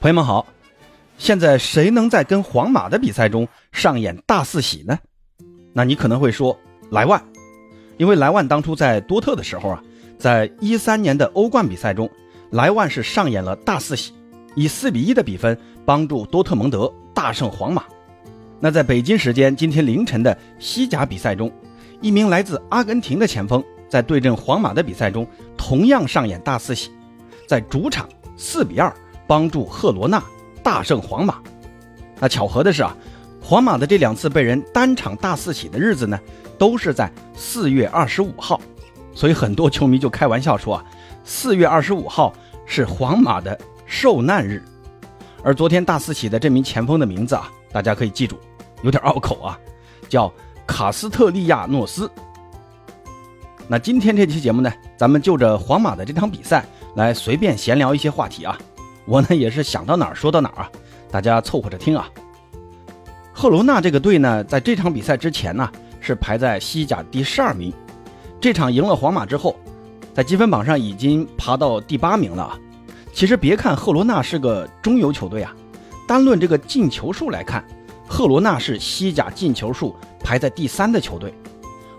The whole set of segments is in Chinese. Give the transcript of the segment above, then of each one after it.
朋友们好，现在谁能在跟皇马的比赛中上演大四喜呢？那你可能会说莱万，因为莱万当初在多特的时候啊，在一三年的欧冠比赛中，莱万是上演了大四喜，以四比一的比分帮助多特蒙德大胜皇马。那在北京时间今天凌晨的西甲比赛中，一名来自阿根廷的前锋在对阵皇马的比赛中同样上演大四喜，在主场四比二。帮助赫罗纳大胜皇马。那巧合的是啊，皇马的这两次被人单场大四喜的日子呢，都是在四月二十五号。所以很多球迷就开玩笑说啊，四月二十五号是皇马的受难日。而昨天大四喜的这名前锋的名字啊，大家可以记住，有点拗口啊，叫卡斯特利亚诺斯。那今天这期节目呢，咱们就着皇马的这场比赛来随便闲聊一些话题啊。我呢也是想到哪儿说到哪儿啊，大家凑合着听啊。赫罗纳这个队呢，在这场比赛之前呢是排在西甲第十二名，这场赢了皇马之后，在积分榜上已经爬到第八名了啊。其实别看赫罗纳是个中游球队啊，单论这个进球数来看，赫罗纳是西甲进球数排在第三的球队，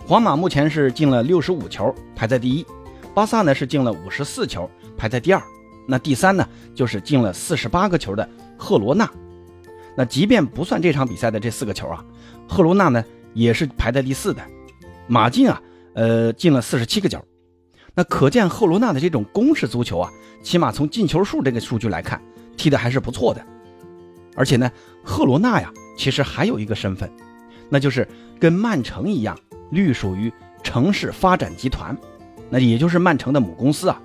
皇马目前是进了六十五球，排在第一，巴萨呢是进了五十四球，排在第二。那第三呢，就是进了四十八个球的赫罗纳。那即便不算这场比赛的这四个球啊，赫罗纳呢也是排在第四的。马竞啊，呃，进了四十七个球。那可见赫罗纳的这种攻势足球啊，起码从进球数这个数据来看，踢的还是不错的。而且呢，赫罗纳呀，其实还有一个身份，那就是跟曼城一样，隶属于城市发展集团，那也就是曼城的母公司啊。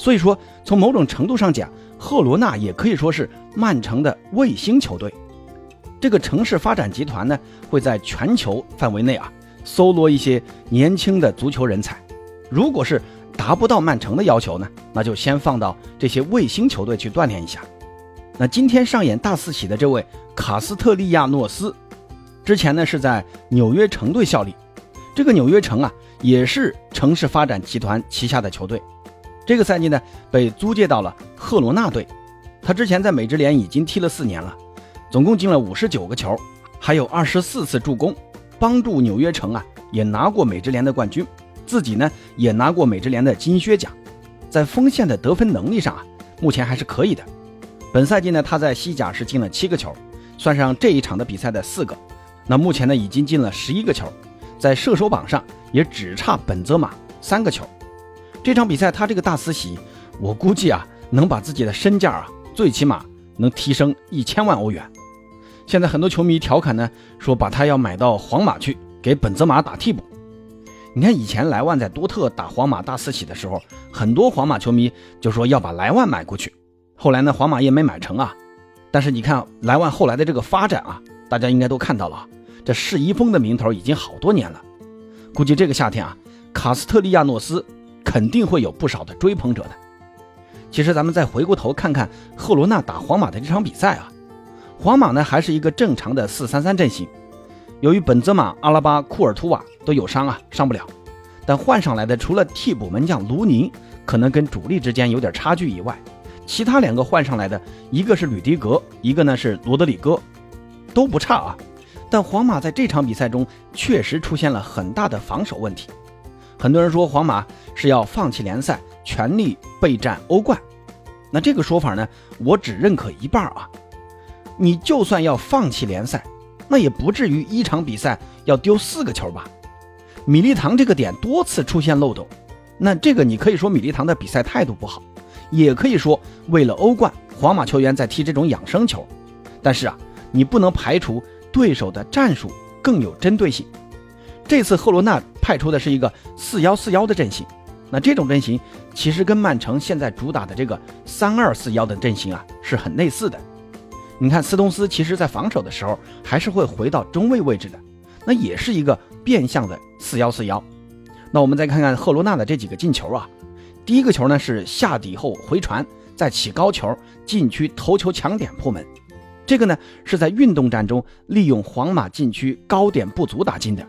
所以说，从某种程度上讲，赫罗纳也可以说是曼城的卫星球队。这个城市发展集团呢，会在全球范围内啊，搜罗一些年轻的足球人才。如果是达不到曼城的要求呢，那就先放到这些卫星球队去锻炼一下。那今天上演大四喜的这位卡斯特利亚诺斯，之前呢是在纽约城队效力。这个纽约城啊，也是城市发展集团旗下的球队。这个赛季呢，被租借到了赫罗纳队。他之前在美职联已经踢了四年了，总共进了五十九个球，还有二十四次助攻，帮助纽约城啊也拿过美职联的冠军，自己呢也拿过美职联的金靴奖。在锋线的得分能力上啊，目前还是可以的。本赛季呢，他在西甲是进了七个球，算上这一场的比赛的四个，那目前呢已经进了十一个球，在射手榜上也只差本泽马三个球。这场比赛他这个大四喜，我估计啊能把自己的身价啊最起码能提升一千万欧元。现在很多球迷调侃呢，说把他要买到皇马去给本泽马打替补。你看以前莱万在多特打皇马大四喜的时候，很多皇马球迷就说要把莱万买过去。后来呢，皇马也没买成啊。但是你看莱万后来的这个发展啊，大家应该都看到了，这世一峰的名头已经好多年了。估计这个夏天啊，卡斯特利亚诺斯。肯定会有不少的追捧者的。其实咱们再回过头看看赫罗纳打皇马的这场比赛啊，皇马呢还是一个正常的四三三阵型。由于本泽马、阿拉巴、库尔图瓦都有伤啊，上不了。但换上来的除了替补门将卢宁可能跟主力之间有点差距以外，其他两个换上来的，一个是吕迪格，一个呢是罗德里戈，都不差啊。但皇马在这场比赛中确实出现了很大的防守问题。很多人说皇马是要放弃联赛，全力备战欧冠。那这个说法呢，我只认可一半啊。你就算要放弃联赛，那也不至于一场比赛要丢四个球吧？米利唐这个点多次出现漏洞，那这个你可以说米利唐的比赛态度不好，也可以说为了欧冠，皇马球员在踢这种养生球。但是啊，你不能排除对手的战术更有针对性。这次赫罗纳。派出的是一个四幺四幺的阵型，那这种阵型其实跟曼城现在主打的这个三二四幺的阵型啊是很类似的。你看斯通斯其实在防守的时候还是会回到中卫位置的，那也是一个变相的四幺四幺。那我们再看看赫罗纳的这几个进球啊，第一个球呢是下底后回传再起高球禁区头球抢点破门，这个呢是在运动战中利用皇马禁区高点不足打进的。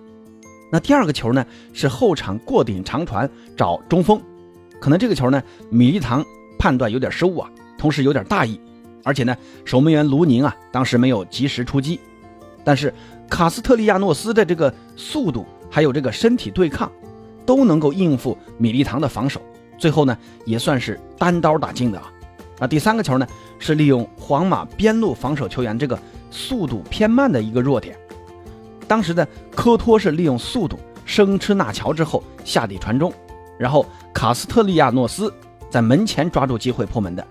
那第二个球呢，是后场过顶长传找中锋，可能这个球呢，米利唐判断有点失误啊，同时有点大意，而且呢，守门员卢宁啊，当时没有及时出击，但是卡斯特利亚诺斯的这个速度还有这个身体对抗，都能够应付米利唐的防守，最后呢，也算是单刀打进的啊。那第三个球呢，是利用皇马边路防守球员这个速度偏慢的一个弱点，当时的科托是利用速度生吃纳乔之后下底传中，然后卡斯特利亚诺斯在门前抓住机会破门的。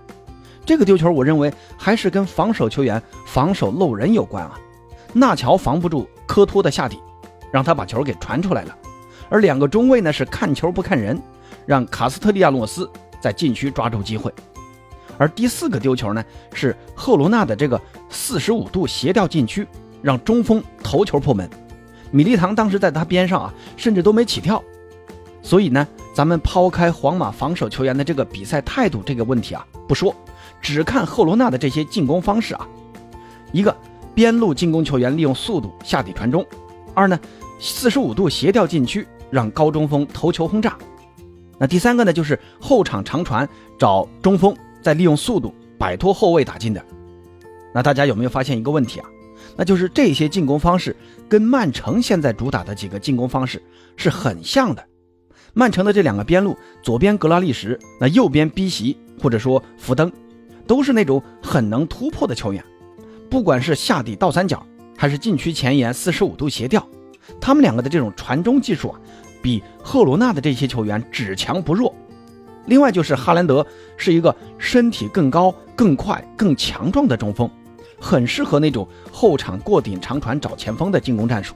这个丢球，我认为还是跟防守球员防守漏人有关啊。纳乔防不住科托的下底，让他把球给传出来了。而两个中卫呢是看球不看人，让卡斯特利亚诺斯在禁区抓住机会。而第四个丢球呢是赫罗纳的这个四十五度斜吊禁区，让中锋头球破门。米利唐当时在他边上啊，甚至都没起跳。所以呢，咱们抛开皇马防守球员的这个比赛态度这个问题啊不说。只看赫罗纳的这些进攻方式啊，一个边路进攻球员利用速度下底传中，二呢四十五度斜吊禁区让高中锋头球轰炸，那第三个呢就是后场长传找中锋再利用速度摆脱后卫打进的。那大家有没有发现一个问题啊？那就是这些进攻方式跟曼城现在主打的几个进攻方式是很像的。曼城的这两个边路，左边格拉利什，那右边逼席或者说福登。都是那种很能突破的球员，不管是下底倒三角，还是禁区前沿四十五度斜吊，他们两个的这种传中技术啊，比赫罗纳的这些球员只强不弱。另外就是哈兰德是一个身体更高、更快、更强壮的中锋，很适合那种后场过顶长传找前锋的进攻战术。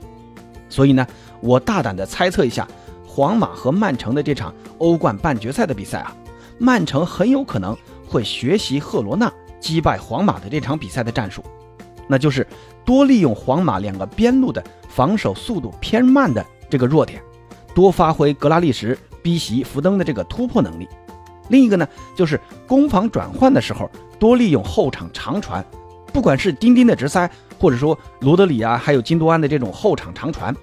所以呢，我大胆的猜测一下，皇马和曼城的这场欧冠半决赛的比赛啊，曼城很有可能。会学习赫罗纳击败皇马的这场比赛的战术，那就是多利用皇马两个边路的防守速度偏慢的这个弱点，多发挥格拉利什、逼袭福登的这个突破能力。另一个呢，就是攻防转换的时候多利用后场长传，不管是丁丁的直塞，或者说罗德里啊，还有金多安的这种后场长传，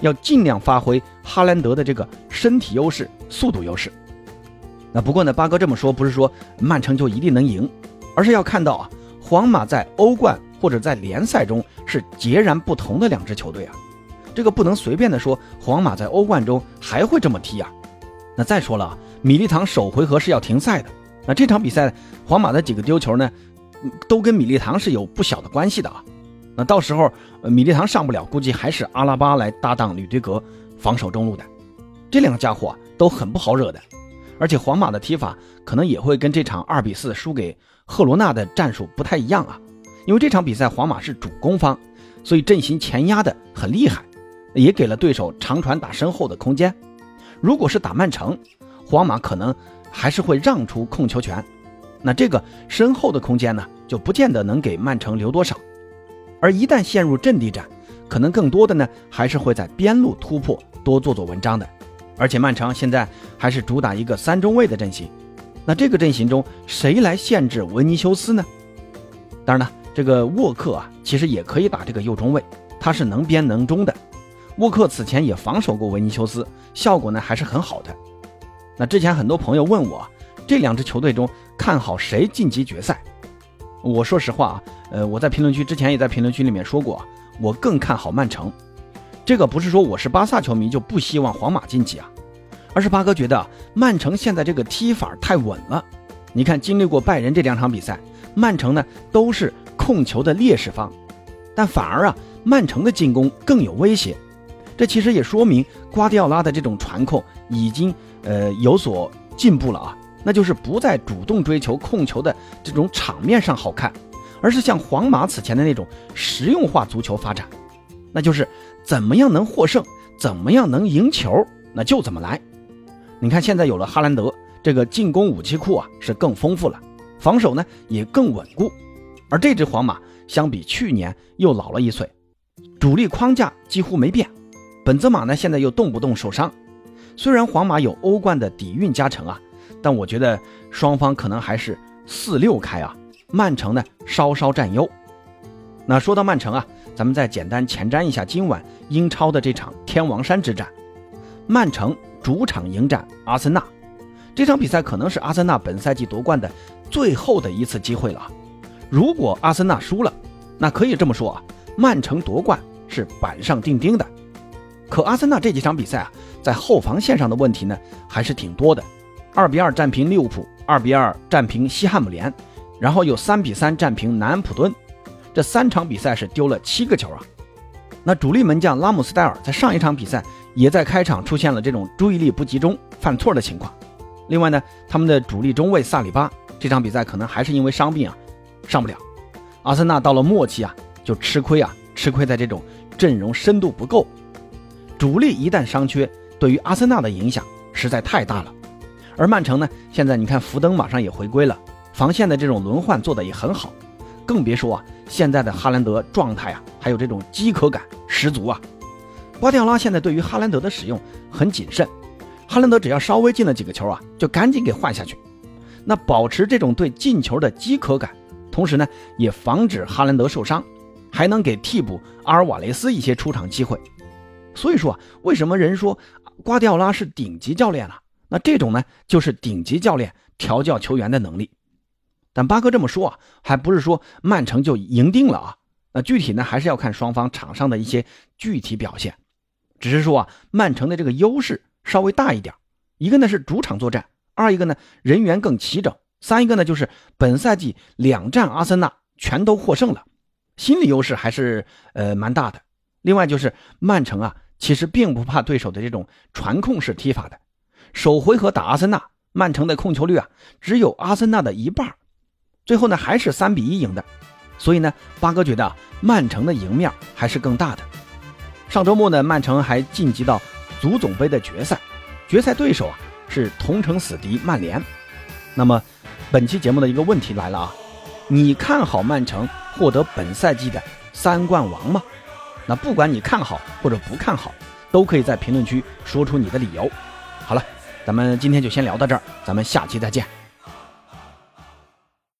要尽量发挥哈兰德的这个身体优势、速度优势。那不过呢，八哥这么说不是说曼城就一定能赢，而是要看到啊，皇马在欧冠或者在联赛中是截然不同的两支球队啊，这个不能随便的说皇马在欧冠中还会这么踢啊。那再说了，米利唐首回合是要停赛的，那这场比赛皇马的几个丢球呢，都跟米利唐是有不小的关系的啊。那到时候米利唐上不了，估计还是阿拉巴来搭档吕迪格防守中路的，这两个家伙都很不好惹的。而且皇马的踢法可能也会跟这场二比四输给赫罗纳的战术不太一样啊，因为这场比赛皇马是主攻方，所以阵型前压的很厉害，也给了对手长传打身后的空间。如果是打曼城，皇马可能还是会让出控球权，那这个身后的空间呢，就不见得能给曼城留多少。而一旦陷入阵地战，可能更多的呢，还是会在边路突破，多做做文章的。而且曼城现在还是主打一个三中卫的阵型，那这个阵型中谁来限制维尼修斯呢？当然了，这个沃克啊，其实也可以打这个右中卫，他是能边能中的。沃克此前也防守过维尼修斯，效果呢还是很好的。那之前很多朋友问我，这两支球队中看好谁晋级决赛？我说实话啊，呃，我在评论区之前也在评论区里面说过，我更看好曼城。这个不是说我是巴萨球迷就不希望皇马晋级啊，而是八哥觉得曼城现在这个踢法太稳了。你看，经历过拜仁这两场比赛，曼城呢都是控球的劣势方，但反而啊，曼城的进攻更有威胁。这其实也说明瓜迪奥拉的这种传控已经呃有所进步了啊，那就是不再主动追求控球的这种场面上好看，而是像皇马此前的那种实用化足球发展，那就是。怎么样能获胜？怎么样能赢球？那就怎么来。你看，现在有了哈兰德，这个进攻武器库啊是更丰富了，防守呢也更稳固。而这支皇马相比去年又老了一岁，主力框架几乎没变。本泽马呢现在又动不动受伤。虽然皇马有欧冠的底蕴加成啊，但我觉得双方可能还是四六开啊。曼城呢稍稍占优。那说到曼城啊。咱们再简单前瞻一下今晚英超的这场天王山之战，曼城主场迎战阿森纳，这场比赛可能是阿森纳本赛季夺冠的最后的一次机会了。如果阿森纳输了，那可以这么说啊，曼城夺冠是板上钉钉的。可阿森纳这几场比赛啊，在后防线上的问题呢，还是挺多的。二比二战平利物浦，二比二战平西汉姆联，然后有三比三战平南安普敦，这三场比赛是丢了七个球啊。那主力门将拉姆斯戴尔在上一场比赛也在开场出现了这种注意力不集中、犯错的情况。另外呢，他们的主力中卫萨里巴这场比赛可能还是因为伤病啊，上不了。阿森纳到了末期啊，就吃亏啊，吃亏在这种阵容深度不够。主力一旦伤缺，对于阿森纳的影响实在太大了。而曼城呢，现在你看福登马上也回归了，防线的这种轮换做的也很好，更别说啊，现在的哈兰德状态啊，还有这种饥渴感十足啊。瓜迪奥拉现在对于哈兰德的使用很谨慎，哈兰德只要稍微进了几个球啊，就赶紧给换下去。那保持这种对进球的饥渴感，同时呢，也防止哈兰德受伤，还能给替补阿尔瓦雷斯一些出场机会。所以说啊，为什么人说瓜迪奥拉是顶级教练了？那这种呢，就是顶级教练调教球员的能力。但八哥这么说啊，还不是说曼城就赢定了啊？那具体呢，还是要看双方场上的一些具体表现。只是说啊，曼城的这个优势稍微大一点。一个呢是主场作战，二一个呢人员更齐整，三一个呢就是本赛季两战阿森纳全都获胜了，心理优势还是呃蛮大的。另外就是曼城啊。其实并不怕对手的这种传控式踢法的，首回合打阿森纳，曼城的控球率啊只有阿森纳的一半，最后呢还是三比一赢的，所以呢八哥觉得曼城的赢面还是更大的。上周末呢曼城还晋级到足总杯的决赛，决赛对手啊是同城死敌曼联。那么本期节目的一个问题来了啊，你看好曼城获得本赛季的三冠王吗？那不管你看好或者不看好，都可以在评论区说出你的理由。好了，咱们今天就先聊到这儿，咱们下期再见。